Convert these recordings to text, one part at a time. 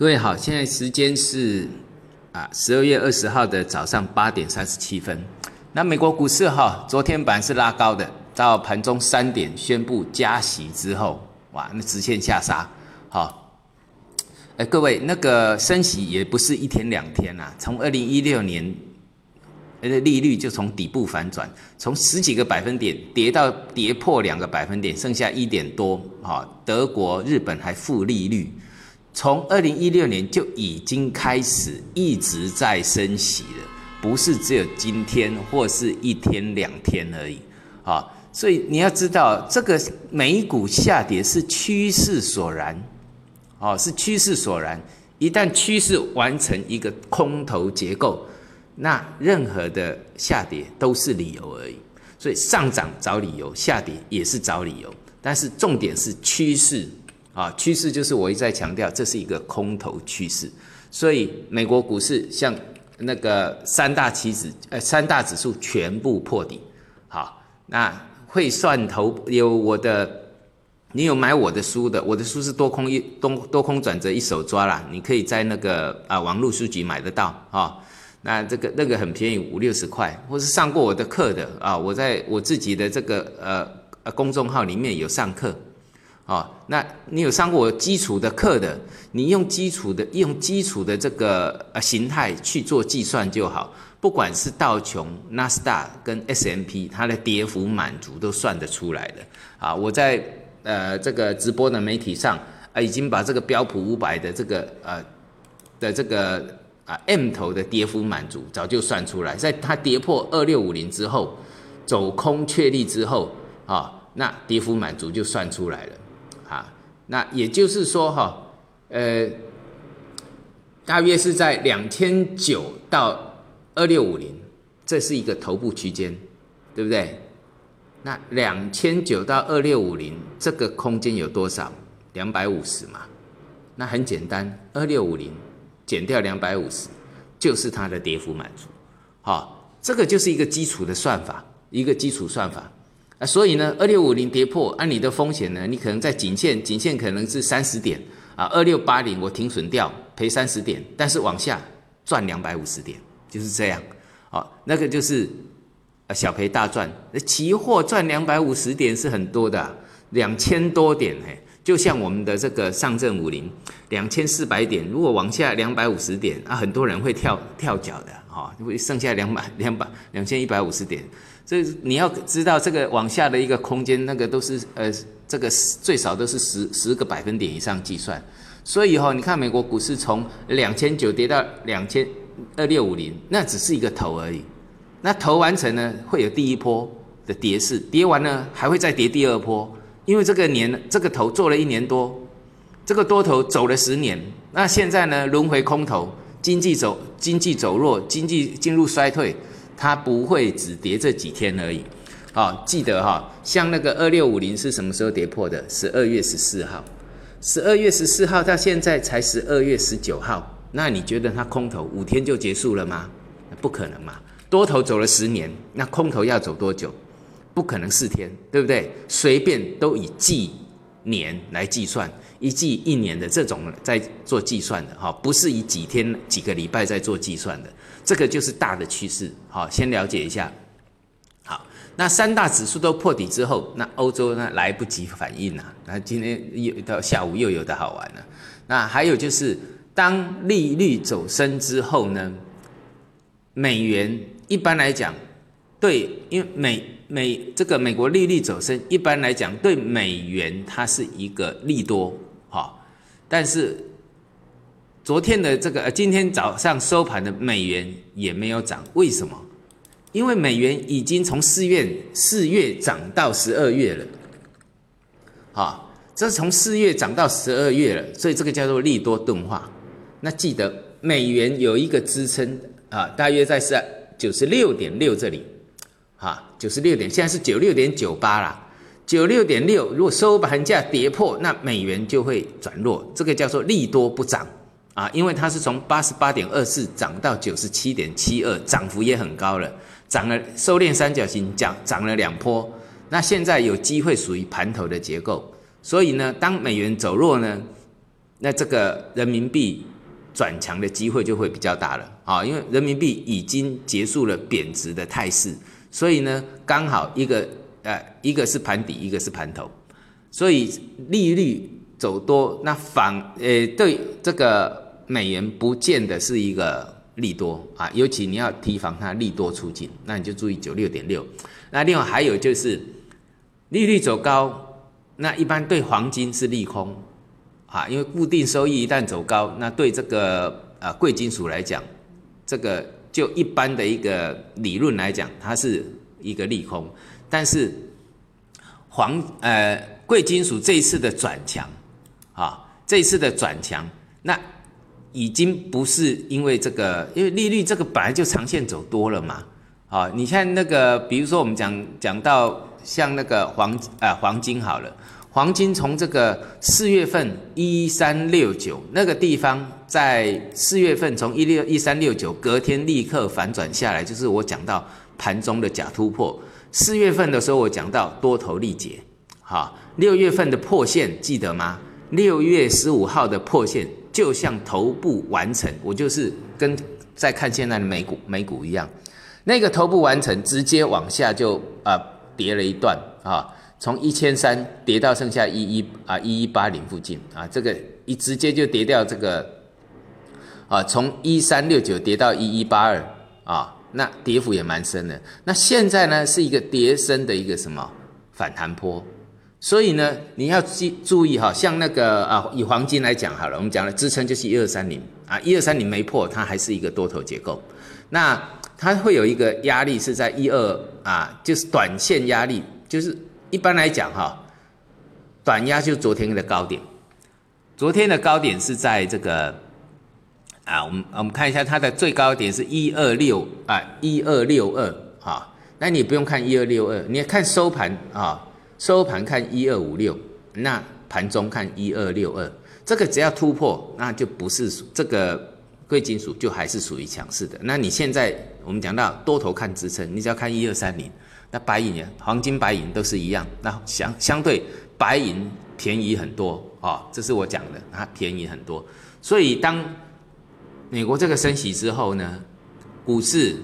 各位好，现在时间是啊十二月二十号的早上八点三十七分。那美国股市哈，昨天本是拉高的，到盘中三点宣布加息之后，哇，那直线下杀。好，哎，各位，那个升息也不是一天两天呐，从二零一六年，呃，利率就从底部反转，从十几个百分点跌到跌破两个百分点，剩下一点多。哈，德国、日本还负利率。从二零一六年就已经开始一直在升息了，不是只有今天或是一天两天而已啊！所以你要知道，这个美股下跌是趋势所然，哦，是趋势所然。一旦趋势完成一个空头结构，那任何的下跌都是理由而已。所以上涨找理由，下跌也是找理由，但是重点是趋势。啊，趋势就是我一再强调，这是一个空头趋势，所以美国股市像那个三大期指，呃，三大指数全部破底。好，那会算头有我的，你有买我的书的，我的书是多空一多多空转折一手抓啦，你可以在那个啊网络书局买得到啊。那这个那个很便宜，五六十块，或是上过我的课的啊，我在我自己的这个呃呃公众号里面有上课。哦，那你有上过基础的课的，你用基础的用基础的这个呃形态去做计算就好，不管是道琼、纳斯达跟 S M P，它的跌幅满足都算得出来的。啊，我在呃这个直播的媒体上啊，已经把这个标普五百的这个呃的这个啊 M 头的跌幅满足早就算出来，在它跌破二六五零之后，走空确立之后啊，那跌幅满足就算出来了。那也就是说，哈，呃，大约是在两千九到二六五零，这是一个头部区间，对不对？那两千九到二六五零这个空间有多少？两百五十嘛。那很简单，二六五零减掉两百五十，就是它的跌幅满足。好，这个就是一个基础的算法，一个基础算法。啊，所以呢，二六五零跌破，按你的风险呢，你可能在颈线，颈线可能是三十点啊，二六八零我停损掉，赔三十点，但是往下赚两百五十点，就是这样，好，那个就是啊小赔大赚，那期货赚两百五十点是很多的，两千多点嘿，就像我们的这个上证五零两千四百点，如果往下两百五十点啊，很多人会跳跳脚的，哈，会剩下两百两百两千一百五十点。这你要知道，这个往下的一个空间，那个都是呃，这个最少都是十十个百分点以上计算。所以哈，你看美国股市从两千九跌到两千二六五零，那只是一个头而已。那头完成呢，会有第一波的跌势，跌完呢还会再跌第二波，因为这个年这个头做了一年多，这个多头走了十年，那现在呢轮回空头，经济走经济走弱，经济进入衰退。它不会只跌这几天而已，好，记得哈，像那个二六五零是什么时候跌破的？十二月十四号，十二月十四号到现在才十二月十九号，那你觉得它空头五天就结束了吗？不可能嘛，多头走了十年，那空头要走多久？不可能四天，对不对？随便都以季年来计算，一季一年的这种在做计算的哈，不是以几天几个礼拜在做计算的。这个就是大的趋势，好，先了解一下。好，那三大指数都破底之后，那欧洲呢来不及反应了，那今天又到下午又有的好玩了。那还有就是，当利率走升之后呢，美元一般来讲，对，因为美美这个美国利率走升，一般来讲对美元它是一个利多，哈，但是。昨天的这个，今天早上收盘的美元也没有涨，为什么？因为美元已经从四月四月涨到十二月了，好，这从四月涨到十二月了，所以这个叫做利多钝化。那记得美元有一个支撑啊，大约在是九十六点六这里，哈，九十六点，现在是九六点九八啦，九六点六，如果收盘价跌破，那美元就会转弱，这个叫做利多不涨。啊，因为它是从八十八点二四涨到九十七点七二，涨幅也很高了，涨了收敛三角形，涨涨了两波。那现在有机会属于盘头的结构，所以呢，当美元走弱呢，那这个人民币转强的机会就会比较大了。啊，因为人民币已经结束了贬值的态势，所以呢，刚好一个呃，一个是盘底，一个是盘头，所以利率走多，那反呃对这个美元不见得是一个利多啊，尤其你要提防它利多出尽，那你就注意九六点六。那另外还有就是利率走高，那一般对黄金是利空。啊，因为固定收益一旦走高，那对这个呃贵金属来讲，这个就一般的一个理论来讲，它是一个利空。但是黄呃贵金属这一次的转强，啊这一次的转强，那已经不是因为这个，因为利率这个本来就长线走多了嘛。啊，你看那个，比如说我们讲讲到像那个黄呃黄金好了。黄金从这个四月份一三六九那个地方，在四月份从一六一三六九隔天立刻反转下来，就是我讲到盘中的假突破。四月份的时候我讲到多头力竭，哈，六月份的破线记得吗？六月十五号的破线就像头部完成，我就是跟在看现在的美股美股一样，那个头部完成直接往下就啊跌了一段啊。从一千三跌到剩下一一啊一一八零附近啊，这个一直接就跌掉这个啊，从一三六九跌到一一八二啊，那跌幅也蛮深的。那现在呢是一个跌深的一个什么反弹坡，所以呢你要记注意哈，像那个啊以黄金来讲好了，我们讲了支撑就是一二三零啊，一二三零没破，它还是一个多头结构。那它会有一个压力是在一二啊，就是短线压力就是。一般来讲，哈，短压就昨天的高点，昨天的高点是在这个啊，我们我们看一下它的最高点是一二六啊，一二六二啊，那你不用看一二六二，你看收盘啊，收盘看一二五六，那盘中看一二六二，这个只要突破，那就不是这个贵金属就还是属于强势的。那你现在我们讲到多头看支撑，你只要看一二三零。那白银、黄金、白银都是一样，那相相对白银便宜很多啊，这是我讲的，它便宜很多。所以当美国这个升息之后呢，股市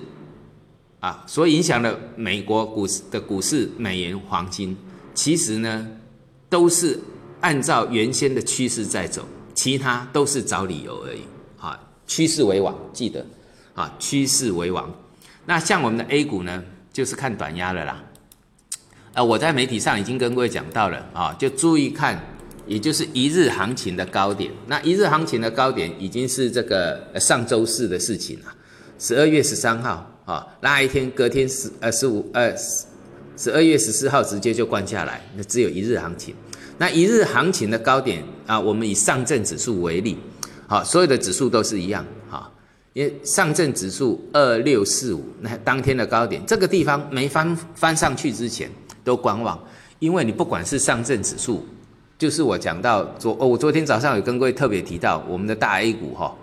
啊，所影响了美国股市的股市、美元、黄金，其实呢都是按照原先的趋势在走，其他都是找理由而已啊。趋势为王，记得啊，趋势为王。那像我们的 A 股呢？就是看短压了啦，呃，我在媒体上已经跟各位讲到了啊，就注意看，也就是一日行情的高点。那一日行情的高点已经是这个上周四的事情了，十二月十三号啊，那一天隔天十呃十五呃十二月十四号直接就关下来，那只有一日行情。那一日行情的高点啊，我们以上证指数为例，好，所有的指数都是一样，因为上证指数二六四五，那当天的高点，这个地方没翻翻上去之前都观望，因为你不管是上证指数，就是我讲到昨哦，我昨天早上有跟各位特别提到，我们的大 A 股哈，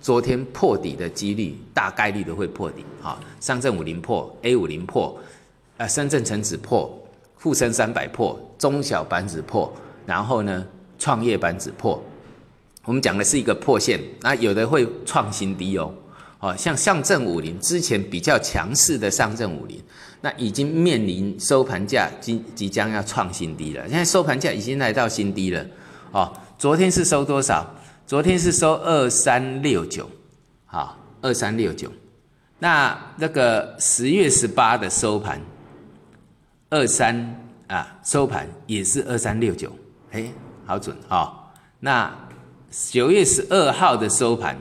昨天破底的几率大概率都会破底哈，上证五零破，A 五零破，呃，深圳成指破，沪深三百破，中小板指破，然后呢，创业板指破。我们讲的是一个破线，那有的会创新低哦，哦，像上证五零之前比较强势的上证五零，那已经面临收盘价即即将要创新低了。现在收盘价已经来到新低了，哦，昨天是收多少？昨天是收二三六九，好，二三六九。那那个十月十八的收盘，二三啊，收盘也是二三六九，哎，好准哦。那九月十二号的收盘，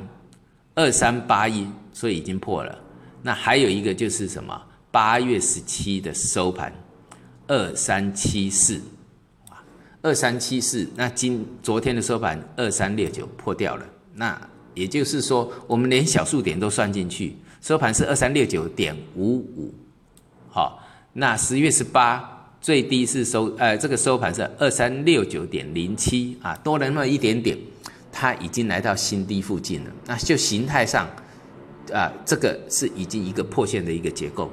二三八一，所以已经破了。那还有一个就是什么？八月十七的收盘，二三七四，啊二三七四。那今昨天的收盘二三六九破掉了。那也就是说，我们连小数点都算进去，收盘是二三六九点五五。好，那十月十八最低是收，呃，这个收盘是二三六九点零七啊，多了那么一点点。它已经来到新低附近了，那就形态上，啊，这个是已经一个破线的一个结构，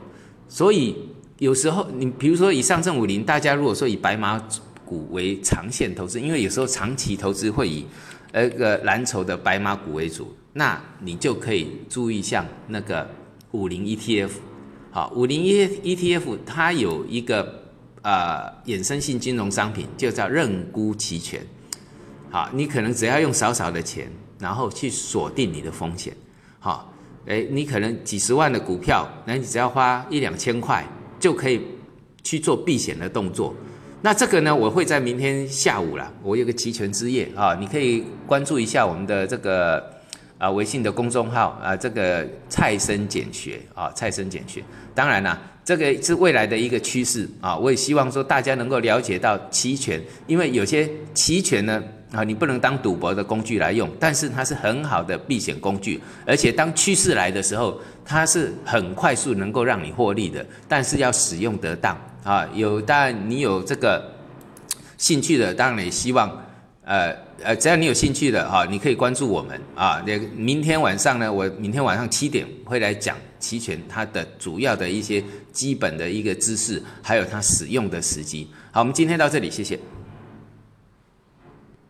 所以有时候你比如说以上证五零，大家如果说以白马股为长线投资，因为有时候长期投资会以呃个蓝筹的白马股为主，那你就可以注意像那个五零 ETF，好，五零 E ETF 它有一个呃衍生性金融商品，就叫认沽期权，好，你可能只要用少少的钱，然后去锁定你的风险，好，诶，你可能几十万的股票，那你只要花一两千块就可以去做避险的动作。那这个呢，我会在明天下午啦，我有个期权之夜啊，你可以关注一下我们的这个啊微信的公众号啊，这个蔡生简学啊，蔡生简学。当然啦，这个是未来的一个趋势啊，我也希望说大家能够了解到期权，因为有些期权呢啊，你不能当赌博的工具来用，但是它是很好的避险工具，而且当趋势来的时候，它是很快速能够让你获利的，但是要使用得当。啊，有当然你有这个兴趣的，当然也希望，呃呃，只要你有兴趣的哈，你可以关注我们啊。那明天晚上呢，我明天晚上七点会来讲期权它的主要的一些基本的一个知识，还有它使用的时机。好，我们今天到这里，谢谢。